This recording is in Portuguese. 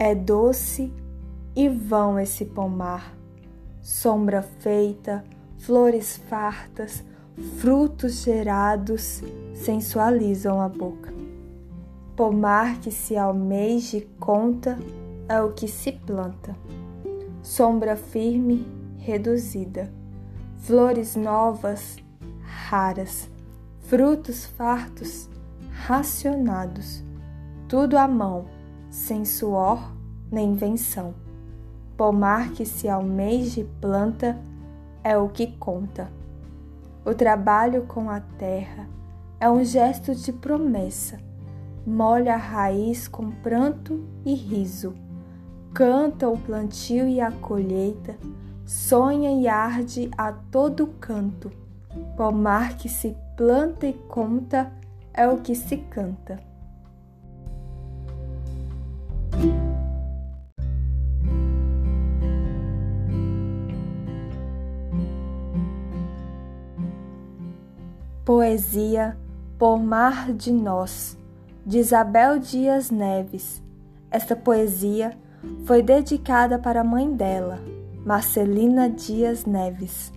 É doce e vão esse pomar, sombra feita, flores fartas, frutos gerados sensualizam a boca. Pomar que se almeja e conta é o que se planta. Sombra firme, reduzida, flores novas, raras, frutos fartos, racionados, tudo à mão, sem suor nem invenção. Pomar que se almeja e planta é o que conta. O trabalho com a terra é um gesto de promessa. Molha a raiz com pranto e riso. Canta o plantio e a colheita, sonha e arde a todo canto. Pomar que se planta e conta é o que se canta. Poesia Por Mar de Nós, de Isabel Dias Neves. Esta poesia foi dedicada para a mãe dela, Marcelina Dias Neves.